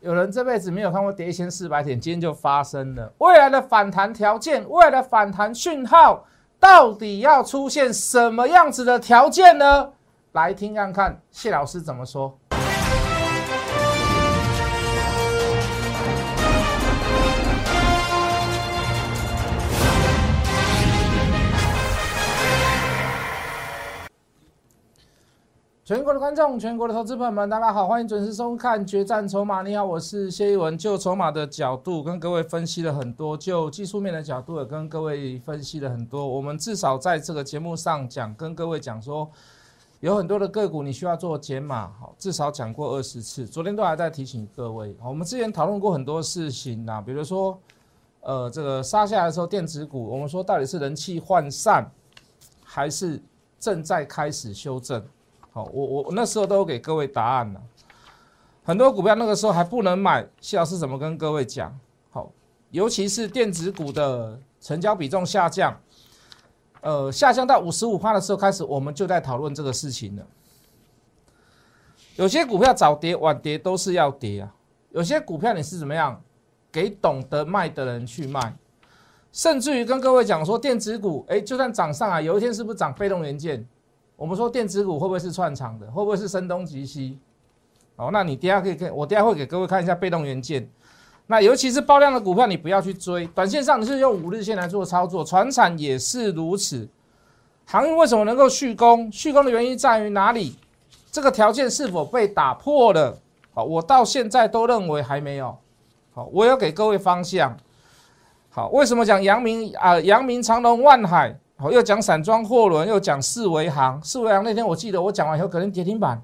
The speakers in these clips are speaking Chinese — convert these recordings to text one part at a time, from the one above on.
有人这辈子没有看过跌一千四百点，今天就发生了。未来的反弹条件，未来的反弹讯号，到底要出现什么样子的条件呢？来听看看谢老师怎么说。全国的观众，全国的投资朋友们，大家好，欢迎准时收看《决战筹码》。你好，我是谢一文。就筹码的角度，跟各位分析了很多；就技术面的角度，也跟各位分析了很多。我们至少在这个节目上讲，跟各位讲说，有很多的个股你需要做减码，好，至少讲过二十次。昨天都还在提醒各位，我们之前讨论过很多事情呐，比如说，呃，这个杀下来的时候，电子股，我们说到底是人气涣散，还是正在开始修正？好，我我那时候都给各位答案了。很多股票那个时候还不能买，谢老师怎么跟各位讲？好，尤其是电子股的成交比重下降，呃，下降到五十五趴的时候开始，我们就在讨论这个事情了。有些股票早跌晚跌都是要跌啊，有些股票你是怎么样给懂得卖的人去卖，甚至于跟各位讲说，电子股，哎，就算涨上来，有一天是不是涨被动元件？我们说电子股会不会是串场的？会不会是声东击西？好，那你等下可以看，我等下会给各位看一下被动元件。那尤其是爆量的股票，你不要去追。短线上你是用五日线来做操作，船产也是如此。航运为什么能够续攻？续攻的原因在于哪里？这个条件是否被打破了？好，我到现在都认为还没有。好，我要给各位方向。好，为什么讲阳明啊？阳明长隆万海。好，又讲散装货轮，又讲四维行。四维行那天我记得我讲完以后，可能跌停板，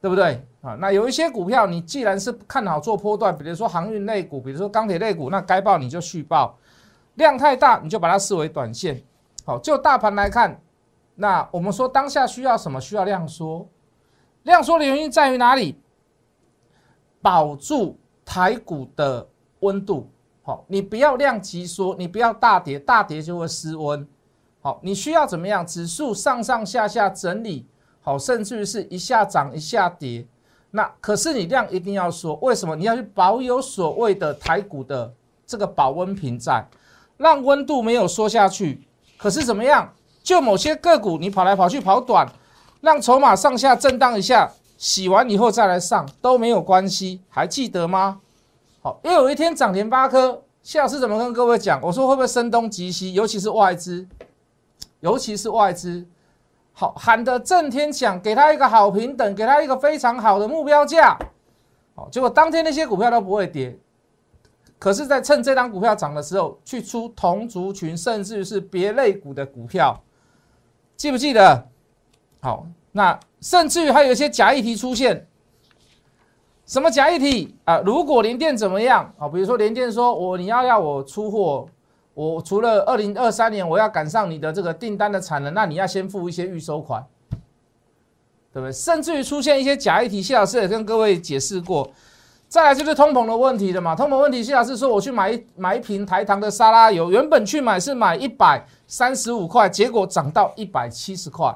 对不对啊？那有一些股票，你既然是看好做波段，比如说航运类股，比如说钢铁类股，那该报你就续报，量太大你就把它视为短线。好，就大盘来看，那我们说当下需要什么？需要量缩。量缩的原因在于哪里？保住台股的温度。好，你不要量急缩，你不要大跌，大跌就会失温。好，你需要怎么样？指数上上下下整理，好，甚至于是一下涨一下跌。那可是你量一定要缩，为什么？你要去保有所谓的台股的这个保温瓶在，让温度没有缩下去。可是怎么样？就某些个股，你跑来跑去跑短，让筹码上下震荡一下，洗完以后再来上都没有关系，还记得吗？好，又有一天涨停八颗，谢老师怎么跟各位讲？我说会不会声东击西？尤其是外资，尤其是外资，好喊的震天响，给他一个好平等，给他一个非常好的目标价。好，结果当天那些股票都不会跌，可是，在趁这张股票涨的时候，去出同族群，甚至于是别类股的股票，记不记得？好，那甚至于还有一些假议题出现。什么假议题啊？如果联电怎么样啊？比如说联电说我你要要我出货，我除了二零二三年我要赶上你的这个订单的产能，那你要先付一些预收款，对不对？甚至于出现一些假议题，谢老师也跟各位解释过。再来就是通膨的问题了嘛？通膨问题，谢老师说我去买一买一瓶台糖的沙拉油，原本去买是买一百三十五块，结果涨到一百七十块。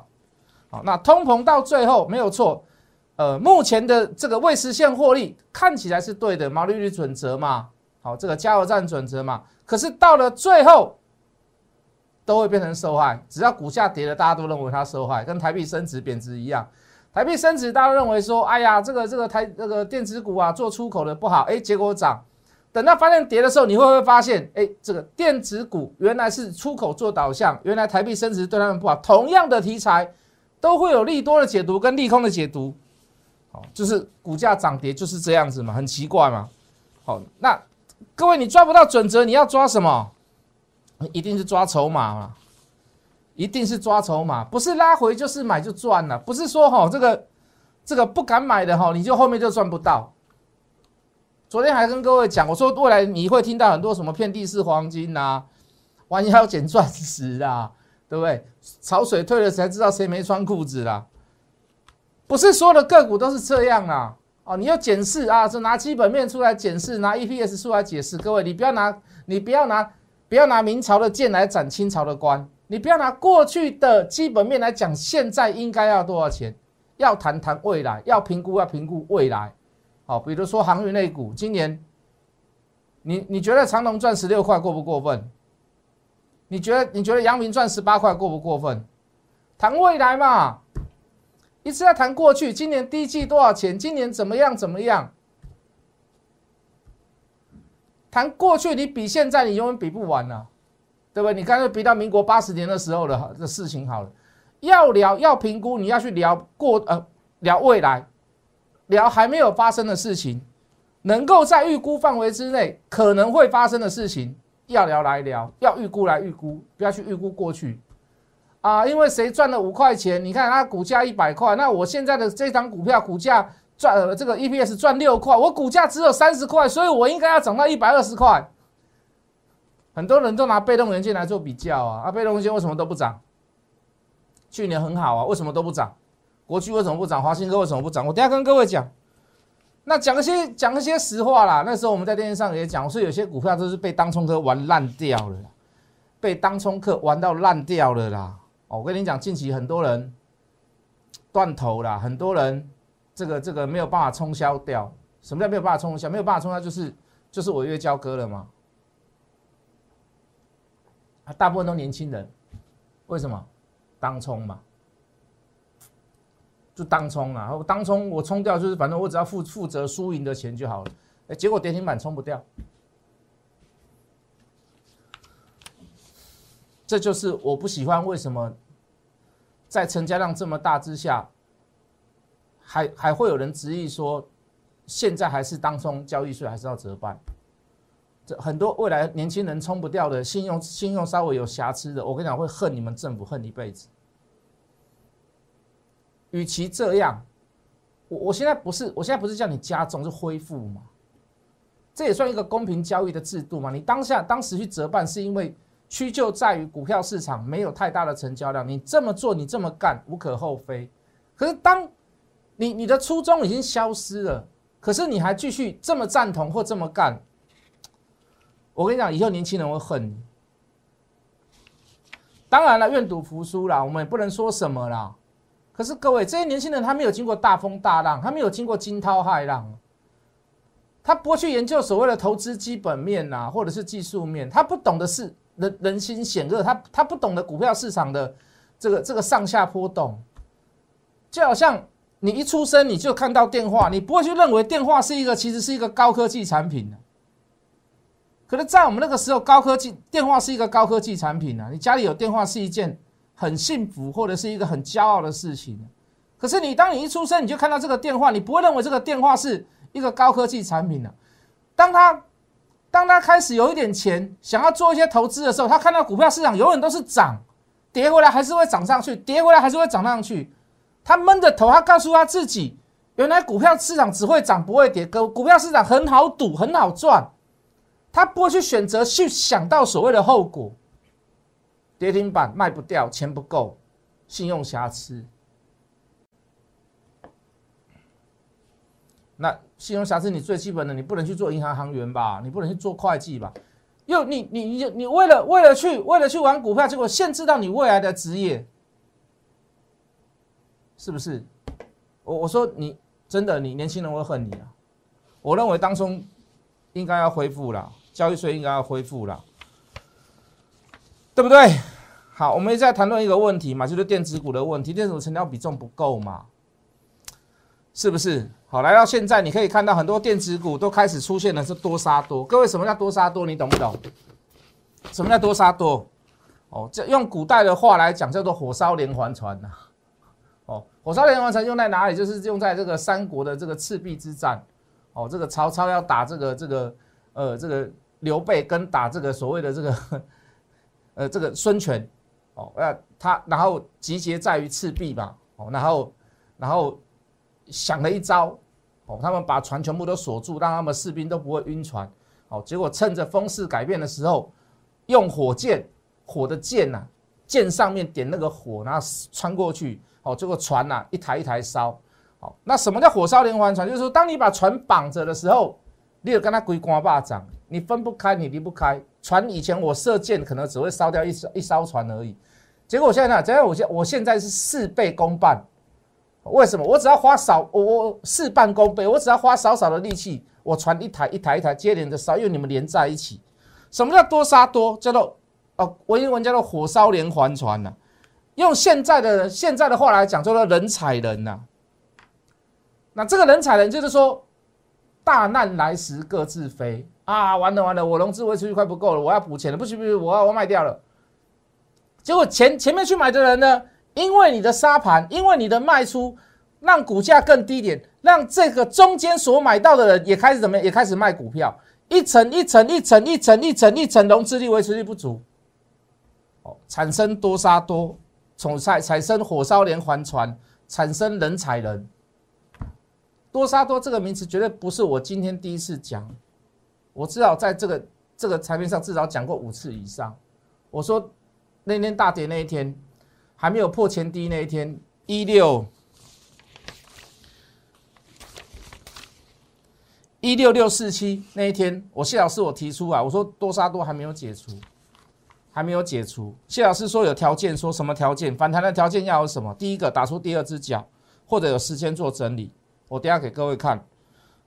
好，那通膨到最后没有错。呃，目前的这个未实现获利看起来是对的，毛利率准则嘛，好，这个加油站准则嘛，可是到了最后都会变成受害，只要股价跌了，大家都认为它受害，跟台币升值贬值一样。台币升值，大家认为说，哎呀，这个这个台这个电子股啊，做出口的不好，哎，结果涨。等到发现跌的时候，你会不会发现，哎，这个电子股原来是出口做导向，原来台币升值对他们不好。同样的题材，都会有利多的解读跟利空的解读。好，就是股价涨跌就是这样子嘛，很奇怪嘛。好，那各位你抓不到准则，你要抓什么？一定是抓筹码嘛，一定是抓筹码，不是拉回就是买就赚了，不是说哈这个这个不敢买的哈，你就后面就赚不到。昨天还跟各位讲，我说未来你会听到很多什么遍地是黄金呐，弯腰捡钻石啊，对不对？潮水退了才知道谁没穿裤子啦。不是所有的个股都是这样啊！哦，你要检视啊，是拿基本面出来检视，拿 EPS 出来解释。各位，你不要拿，你不要拿，不要拿明朝的剑来斩清朝的官，你不要拿过去的基本面来讲，现在应该要多少钱？要谈谈未来，要评估要评估未来。好，比如说航运类股，今年你你觉得长隆赚十六块过不过分？你觉得你觉得阳明赚十八块过不过分？谈未来嘛，一直在谈过去，今年第一季多少钱？今年怎么样怎么样？谈过去，你比现在你永远比不完呢，对不对？你刚才比到民国八十年的时候的的事情好了，要聊要评估，你要去聊过呃聊未来，聊还没有发生的事情，能够在预估范围之内可能会发生的事情。要聊来聊，要预估来预估，不要去预估过去啊！因为谁赚了五块钱，你看它股价一百块，那我现在的这张股票股价赚呃这个 EPS 赚六块，我股价只有三十块，所以我应该要涨到一百二十块。很多人都拿被动元件来做比较啊，啊，被动元件为什么都不涨？去年很好啊，为什么都不涨？国巨为什么不涨？华新科为什么不涨？我等下跟各位讲。那讲一些讲一些实话啦。那时候我们在电视上也讲，说有些股票都是被当冲客玩烂掉了，被当冲客玩到烂掉了啦。哦，我跟你讲，近期很多人断头啦，很多人这个这个没有办法冲销掉。什么叫没有办法冲销？没有办法冲销就是就是违约交割了嘛。啊，大部分都年轻人，为什么？当冲嘛。就当冲啊，当冲我冲掉就是反正我只要负负责输赢的钱就好了，哎，结果跌停板冲不掉，这就是我不喜欢为什么在成交量这么大之下，还还会有人执意说现在还是当冲交易税还是要折半，这很多未来年轻人冲不掉的信用信用稍微有瑕疵的，我跟你讲会恨你们政府恨一辈子。与其这样，我我现在不是，我现在不是叫你加重，是恢复嘛？这也算一个公平交易的制度嘛？你当下当时去折半，是因为屈就在于股票市场没有太大的成交量，你这么做，你这么干无可厚非。可是当你你的初衷已经消失了，可是你还继续这么赞同或这么干，我跟你讲，以后年轻人会恨你。当然了，愿赌服输啦，我们也不能说什么啦。可是各位，这些年轻人他没有经过大风大浪，他没有经过惊涛骇浪，他不会去研究所谓的投资基本面呐，或者是技术面，他不懂的是人人心险恶，他他不懂得股票市场的这个这个上下波动，就好像你一出生你就看到电话，你不会去认为电话是一个其实是一个高科技产品可能在我们那个时候，高科技电话是一个高科技产品啊，你家里有电话是一件。很幸福，或者是一个很骄傲的事情。可是你当你一出生，你就看到这个电话，你不会认为这个电话是一个高科技产品的。当他当他开始有一点钱，想要做一些投资的时候，他看到股票市场永远都是涨，跌回来还是会涨上去，跌回来还是会涨上去。他闷着头，他告诉他自己，原来股票市场只会涨不会跌，股股票市场很好赌，很好赚。他不会去选择去想到所谓的后果。跌停板卖不掉，钱不够，信用瑕疵。那信用瑕疵，你最基本的，你不能去做银行行员吧？你不能去做会计吧？又你你你你为了为了去为了去玩股票，结果限制到你未来的职业，是不是？我我说你真的，你年轻人会恨你啊！我认为当中应该要恢复了，交易税应该要恢复了。对不对？好，我们在谈论一个问题嘛，就是电子股的问题，电子股成交比重不够嘛，是不是？好，来到现在，你可以看到很多电子股都开始出现的是多杀多。各位，什么叫多杀多？你懂不懂？什么叫多杀多？哦，这用古代的话来讲，叫做火烧连环船呐。哦，火烧连环船用在哪里？就是用在这个三国的这个赤壁之战。哦，这个曹操要打这个这个呃这个刘备，跟打这个所谓的这个。呃，这个孙权，哦，那他然后集结在于赤壁嘛，哦，然后然后想了一招，哦，他们把船全部都锁住，让他们士兵都不会晕船，哦，结果趁着风势改变的时候，用火箭，火的箭呐，箭上面点那个火，然后穿过去，哦，这个船呐一台一台烧，好，那什么叫火烧连环船？就是说，当你把船绑着的时候，你有跟他龟瓜巴掌，你分不开，你离不开。船以前我射箭可能只会烧掉一艘一艘船而已，结果我现在呢？只要我现我现在是事倍功半，为什么？我只要花少，我我事半功倍，我只要花少少的力气，我传一台一台一台接连的烧，因为你们连在一起。什么叫多杀多？叫做哦，文言文叫做火烧连环船呐。用现在的现在的话来讲，叫做人踩人呐。那这个人踩人，就是说大难来时各自飞啊！完了完了，我融资维持率快不够了，我要补钱了，不行不行，我要我卖掉了。结果前前面去买的人呢？因为你的沙盘，因为你的卖出，让股价更低点，让这个中间所买到的人也开始怎么样？也开始卖股票，一层一层一层一层一层一层融资力维持力不足，哦，产生多杀多，从产产生火烧连环船，产生人踩人。多杀多这个名词绝对不是我今天第一次讲，我至少在这个这个产品上至少讲过五次以上。我说那天大跌那一天。还没有破前低那一天，一六一六六四七那一天，我谢老师我提出啊，我说多杀多还没有解除，还没有解除。谢老师说有条件，说什么条件？反弹的条件要有什么？第一个打出第二只脚，或者有时间做整理。我等下给各位看，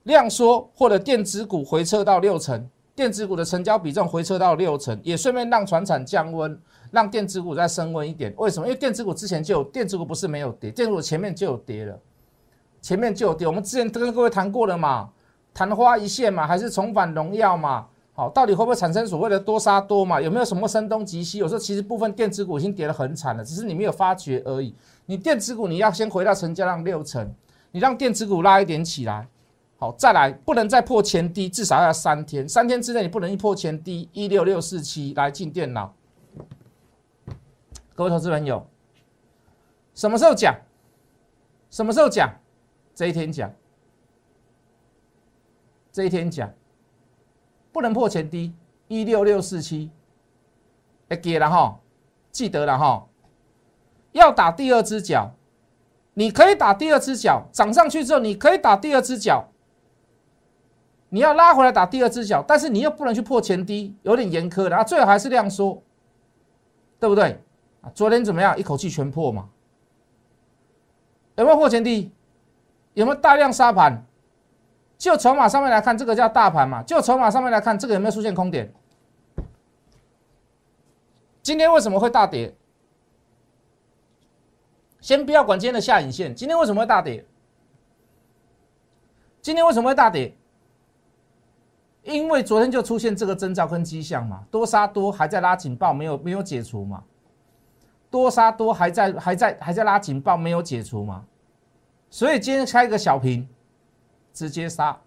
量缩或者电子股回撤到六成，电子股的成交比重回撤到六成，也顺便让船产降温。让电子股再升温一点，为什么？因为电子股之前就有，电子股不是没有跌，电子股前面就有跌了，前面就有跌。我们之前都跟各位谈过了嘛，昙花一现嘛，还是重返荣耀嘛？好，到底会不会产生所谓的多杀多嘛？有没有什么声东击西？有时候其实部分电子股已经跌得很惨了，只是你没有发觉而已。你电子股你要先回到成交量六成，你让电子股拉一点起来，好，再来不能再破前低，至少要三天，三天之内你不能一破前低一六六四七来进电脑。各位投资朋友，什么时候讲？什么时候讲？这一天讲，这一天讲，不能破前低一六六四七，要给了哈，记得了哈，要打第二只脚，你可以打第二只脚，涨上去之后你可以打第二只脚，你要拉回来打第二只脚，但是你又不能去破前低，有点严苛的啊，最好还是量缩，对不对？昨天怎么样？一口气全破嘛？有没有破前低？有没有大量杀盘？就筹码上面来看，这个叫大盘嘛？就筹码上面来看，这个有没有出现空点？今天为什么会大跌？先不要管今天的下影线，今天为什么会大跌？今天为什么会大跌？因为昨天就出现这个征兆跟迹象嘛，多杀多还在拉警报，没有没有解除嘛？多杀多还在还在还在拉警报，没有解除嘛？所以今天开一个小平，直接杀，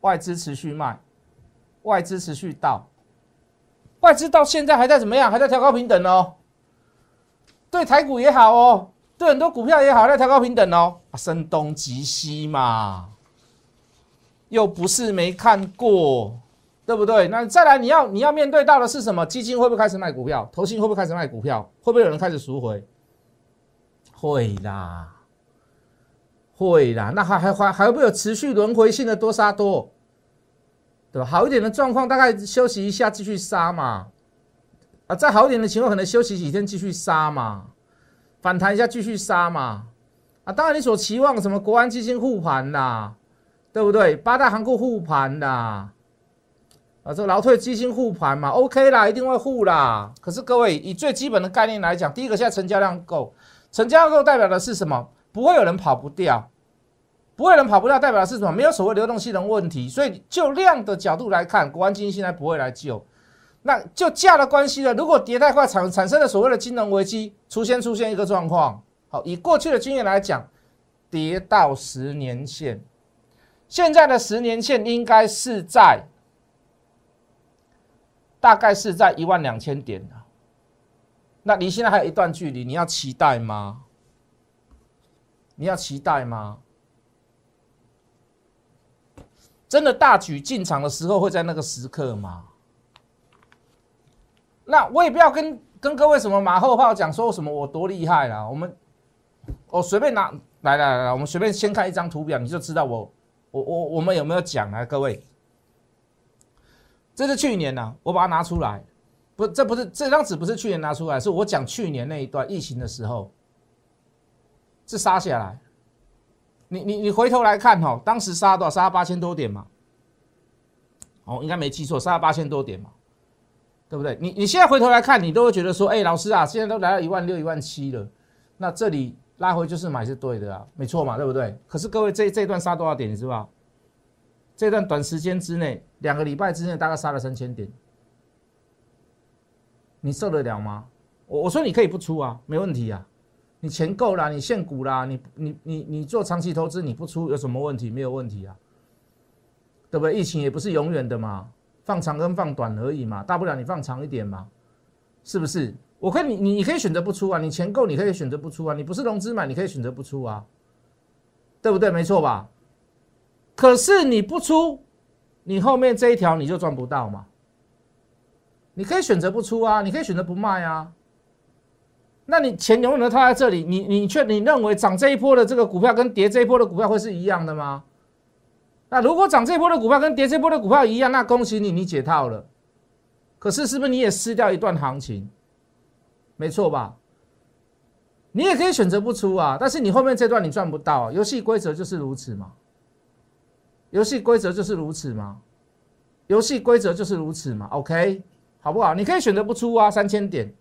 外资持续卖，外资持续倒，外资到现在还在怎么样？还在调高平等哦。对台股也好哦，对很多股票也好，在调高平等哦。声东击西嘛，又不是没看过。对不对？那再来，你要你要面对到的是什么？基金会不会开始卖股票？投信会不会开始卖股票？会不会有人开始赎回？会啦，会啦。那还还还还会不会有持续轮回性的多杀多？对吧？好一点的状况，大概休息一下继续杀嘛。啊，再好一点的情况，可能休息几天继续杀嘛。反弹一下继续杀嘛。啊，当然你所期望什么国安基金护盘啦，对不对？八大行库护盘啦。啊，这个劳退基金护盘嘛，OK 啦，一定会护啦。可是各位以最基本的概念来讲，第一个现在成交量够，成交量够代表的是什么？不会有人跑不掉，不会有人跑不掉，代表的是什么？没有所谓流动性的问题。所以就量的角度来看，国安基金现在不会来救。那就价的关系呢？如果跌太快产产生了所谓的金融危机，出现出现一个状况，好，以过去的经验来讲，跌到十年线，现在的十年线应该是在。大概是在一万两千点，那离现在还有一段距离，你要期待吗？你要期待吗？真的大举进场的时候会在那个时刻吗？那我也不要跟跟各位什么马后炮讲说什么我多厉害啦，我们我随便拿来来来，我们随便先看一张图表，你就知道我我我我们有没有讲啊，各位。这是去年呢，我把它拿出来，不，这不是这张纸不是去年拿出来，是我讲去年那一段疫情的时候，是杀下来，你你你回头来看哈，当时杀多少？杀八千多点嘛。哦，应该没记错，杀八千多点嘛，对不对？你你现在回头来看，你都会觉得说，哎，老师啊，现在都来到一万六、一万七了，那这里拉回就是买是对的啊，没错嘛，对不对？可是各位，这这一段杀多少点，你知道？这段短时间之内，两个礼拜之内，大概杀了三千点，你受得了吗？我我说你可以不出啊，没问题啊，你钱够了，你现股啦，你你你你做长期投资，你不出有什么问题？没有问题啊。对不对？疫情也不是永远的嘛，放长跟放短而已嘛，大不了你放长一点嘛，是不是？我看你，你你可以选择不出啊，你钱够，你可以选择不出啊，你不是融资买，你可以选择不出啊，对不对？没错吧？可是你不出，你后面这一条你就赚不到嘛。你可以选择不出啊，你可以选择不卖啊，那你钱永远都套在这里，你你却你认为涨这一波的这个股票跟跌这一波的股票会是一样的吗？那如果涨这一波的股票跟跌这一波的股票一样，那恭喜你，你解套了。可是是不是你也失掉一段行情？没错吧？你也可以选择不出啊，但是你后面这段你赚不到。游戏规则就是如此嘛。游戏规则就是如此嘛。游戏规则就是如此嘛。OK，好不好？你可以选择不出啊，三千点。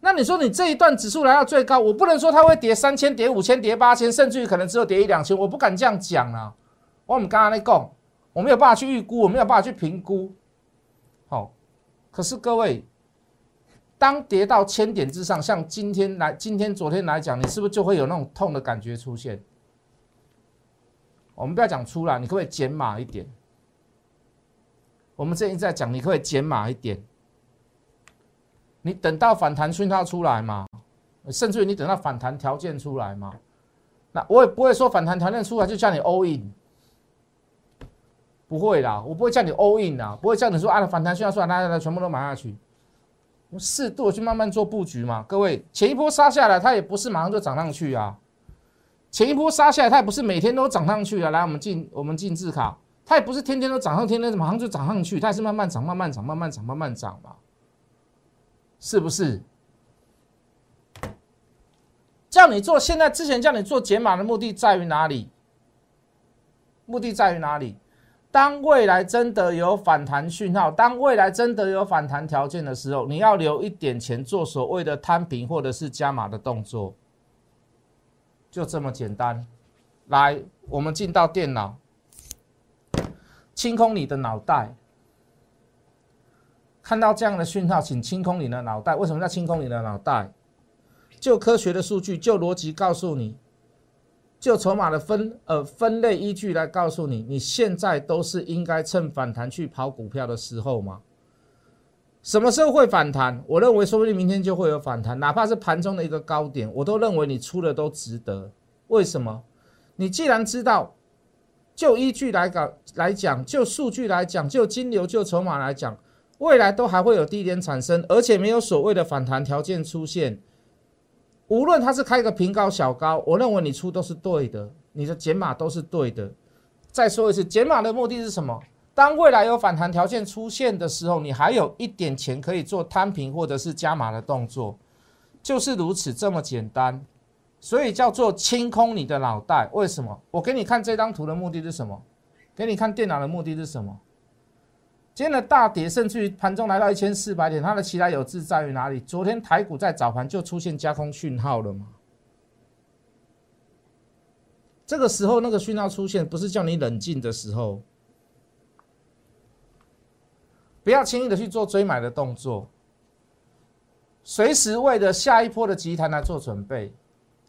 那你说你这一段指数来到最高，我不能说它会跌三千、跌五千、跌八千，甚至于可能只有跌一两千，我不敢这样讲啊。我们刚刚在讲，我没有办法去预估，我没有办法去评估。好，可是各位，当跌到千点之上，像今天来，今天、昨天来讲，你是不是就会有那种痛的感觉出现？我们不要讲出来，你可不可以减码一点？我们这一在讲，你可不可以减码一点？你等到反弹讯号出来嘛？甚至于你等到反弹条件出来嘛？那我也不会说反弹条件出来就叫你 all in。不会啦，我不会叫你 all in 啦，不会叫你说啊反弹需要出来，大家全部都买下去。我适度去慢慢做布局嘛。各位，前一波杀下来，它也不是马上就涨上去啊。前一波杀下来，它也不是每天都涨上去啊。来，我们进我们进字卡，它也不是天天都涨上，天天马上就涨上去，它也是慢慢涨，慢慢涨，慢慢涨，慢慢涨嘛。是不是？叫你做现在之前叫你做解码的目的在于哪里？目的在于哪里？当未来真的有反弹讯号，当未来真的有反弹条件的时候，你要留一点钱做所谓的摊平或者是加码的动作，就这么简单。来，我们进到电脑，清空你的脑袋。看到这样的讯号，请清空你的脑袋。为什么要清空你的脑袋？就科学的数据，就逻辑告诉你。就筹码的分呃分类依据来告诉你，你现在都是应该趁反弹去跑股票的时候吗？什么时候会反弹？我认为说不定明天就会有反弹，哪怕是盘中的一个高点，我都认为你出的都值得。为什么？你既然知道，就依据来讲来讲，就数据来讲，就金流就筹码来讲，未来都还会有低点产生，而且没有所谓的反弹条件出现。无论它是开个平高小高，我认为你出都是对的，你的减码都是对的。再说一次，减码的目的是什么？当未来有反弹条件出现的时候，你还有一点钱可以做摊平或者是加码的动作，就是如此这么简单。所以叫做清空你的脑袋。为什么？我给你看这张图的目的是什么？给你看电脑的目的是什么？今天的大跌，甚至于盘中来到一千四百点，它的其他有志在于哪里？昨天台股在早盘就出现加空讯号了吗？这个时候那个讯号出现，不是叫你冷静的时候，不要轻易的去做追买的动作，随时为了下一波的集团来做准备。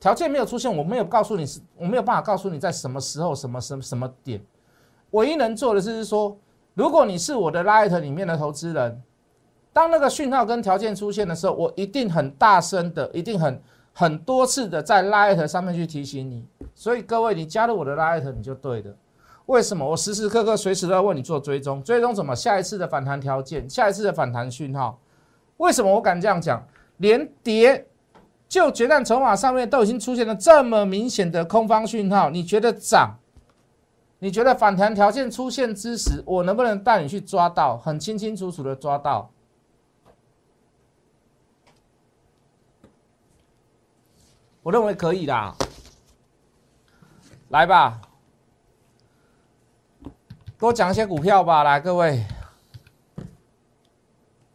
条件没有出现，我没有告诉你是，我没有办法告诉你在什么时候、什么什么什么点，唯一能做的就是说。如果你是我的 Light 里面的投资人，当那个讯号跟条件出现的时候，我一定很大声的，一定很很多次的在 Light 上面去提醒你。所以各位，你加入我的 Light 你就对的。为什么？我时时刻刻随时都要为你做追踪，追踪什么？下一次的反弹条件，下一次的反弹讯号。为什么我敢这样讲？连跌就决战筹码上面都已经出现了这么明显的空方讯号，你觉得涨？你觉得反弹条件出现之时，我能不能带你去抓到，很清清楚楚的抓到？我认为可以啦。来吧，多讲一些股票吧，来各位。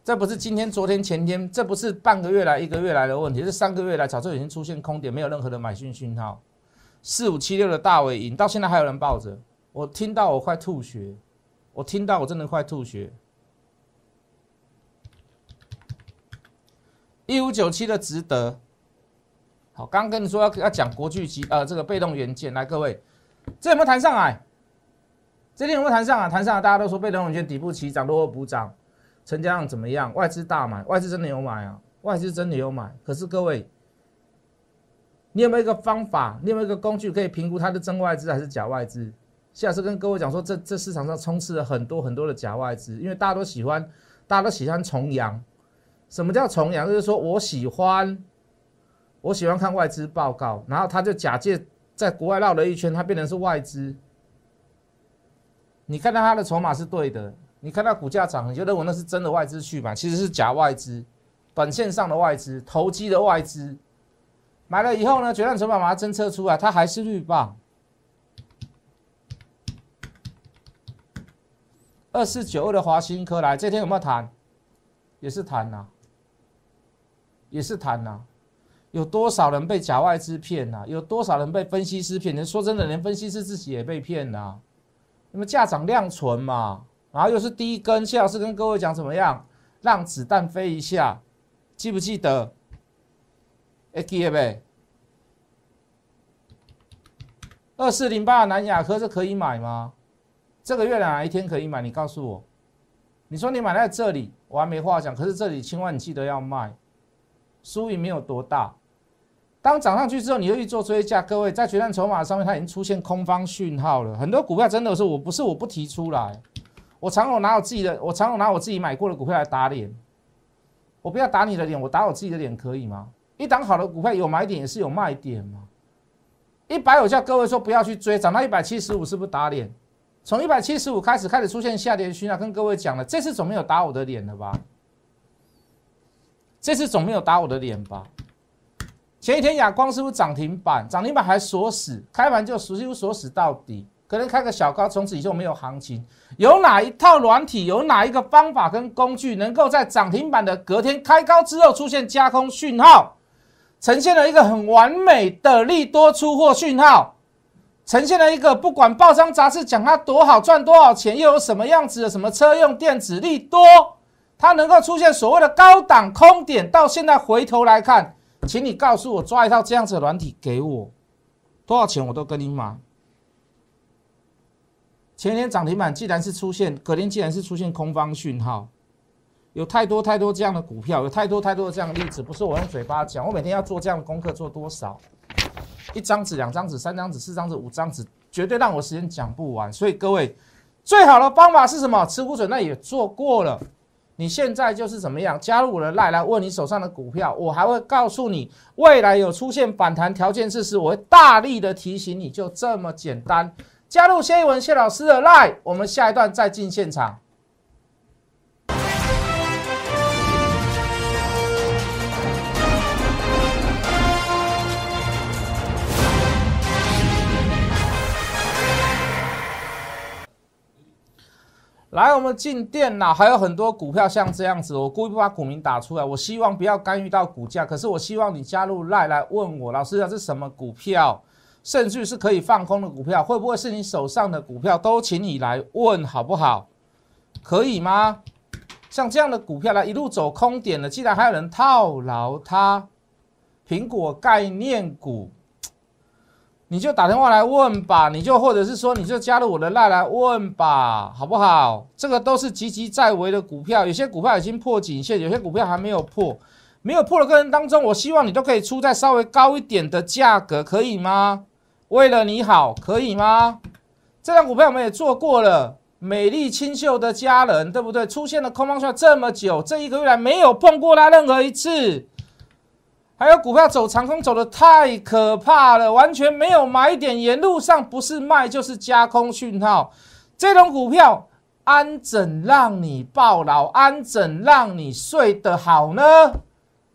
这不是今天、昨天、前天，这不是半个月来、一个月来的问题，是三个月来早就已经出现空点，没有任何的买讯讯号。四五七六的大尾银到现在还有人抱着，我听到我快吐血，我听到我真的快吐血。一五九七的值得，好，刚跟你说要要讲国巨机呃这个被动元件，来各位，这有没有弹上来？这天有没有弹上啊？弹上来，大家都说被动元件底部起涨，落后补涨。成交量怎么样？外资大买，外资真的有买啊！外资真的有买。可是各位，你有没有一个方法？你有没有一个工具可以评估它的真外资还是假外资？下次跟各位讲说，这这市场上充斥了很多很多的假外资，因为大家都喜欢，大家都喜欢重阳。什么叫重阳？就是说我喜欢，我喜欢看外资报告，然后他就假借在国外绕了一圈，他变成是外资。你看到他的筹码是对的。你看到股价涨，你就认为那是真的外资去买，其实是假外资，短线上的外资，投机的外资，买了以后呢，决战筹码把它侦测出来，它还是绿棒。二四九二的华新科来，这天有没有谈？也是谈呐，也是谈呐。有多少人被假外资骗呐？有多少人被分析师骗？人说真的，连分析师自己也被骗呐。那么价涨量存嘛？然后又是第一根，谢老师跟各位讲怎么样？让子弹飞一下，记不记得？哎，记得呗。二四零八南亚科这可以买吗？这个月亮哪一天可以买？你告诉我。你说你买在这里，我还没话讲。可是这里千万你记得要卖，输赢没有多大。当涨上去之后，你又去做追加。各位在决战筹码上面，它已经出现空方讯号了。很多股票真的是我不是我不提出来。我常有拿我自己的，我常有拿我自己买过的股票来打脸。我不要打你的脸，我打我自己的脸可以吗？一档好的股票有买点也是有卖点嘛。一百我叫各位说不要去追，涨到一百七十五是不是打脸？从一百七十五开始开始出现下跌讯号，跟各位讲了，这次总没有打我的脸了吧？这次总没有打我的脸吧？前一天亚光是不是涨停板？涨停板还锁死，开盘就几乎锁死到底。可能开个小高，从此以后没有行情。有哪一套软体，有哪一个方法跟工具，能够在涨停板的隔天开高之后出现加空讯号，呈现了一个很完美的利多出货讯号，呈现了一个不管报章杂志讲它多好赚多少钱，又有什么样子的什么车用电子利多，它能够出现所谓的高档空点。到现在回头来看，请你告诉我，抓一套这样子的软体给我，多少钱我都跟你买。前天涨停板既然是出现，隔天既然是出现空方讯号，有太多太多这样的股票，有太多太多的这样的例子，不是我用嘴巴讲，我每天要做这样的功课，做多少？一张纸、两张纸、三张纸、四张纸、五张纸，绝对让我时间讲不完。所以各位，最好的方法是什么？持股准那也做过了，你现在就是怎么样？加入我的赖来问你手上的股票，我还会告诉你未来有出现反弹条件是时，我会大力的提醒你，就这么简单。加入谢一文谢老师的 Line，我们下一段再进现场。来，我们进电脑，还有很多股票像这样子，我故意不把股名打出来，我希望不要干预到股价。可是我希望你加入 Line 来问我，老师啊这是什么股票？甚至是可以放空的股票，会不会是你手上的股票？都请你来问好不好？可以吗？像这样的股票来一路走空点的，既然还有人套牢它，苹果概念股，你就打电话来问吧，你就或者是说你就加入我的赖来问吧，好不好？这个都是积极在围的股票，有些股票已经破颈线，有些股票还没有破，没有破的过程当中，我希望你都可以出在稍微高一点的价格，可以吗？为了你好，可以吗？这张股票我们也做过了，美丽清秀的家人，对不对？出现了空方圈这么久，这一个月来没有碰过它任何一次。还有股票走长空走的太可怕了，完全没有买点，沿路上不是卖就是加空讯号。这种股票安怎让你暴老？安怎让你睡得好呢？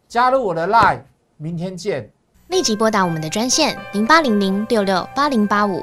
加入我的 line，明天见。立即拨打我们的专线零八零零六六八零八五。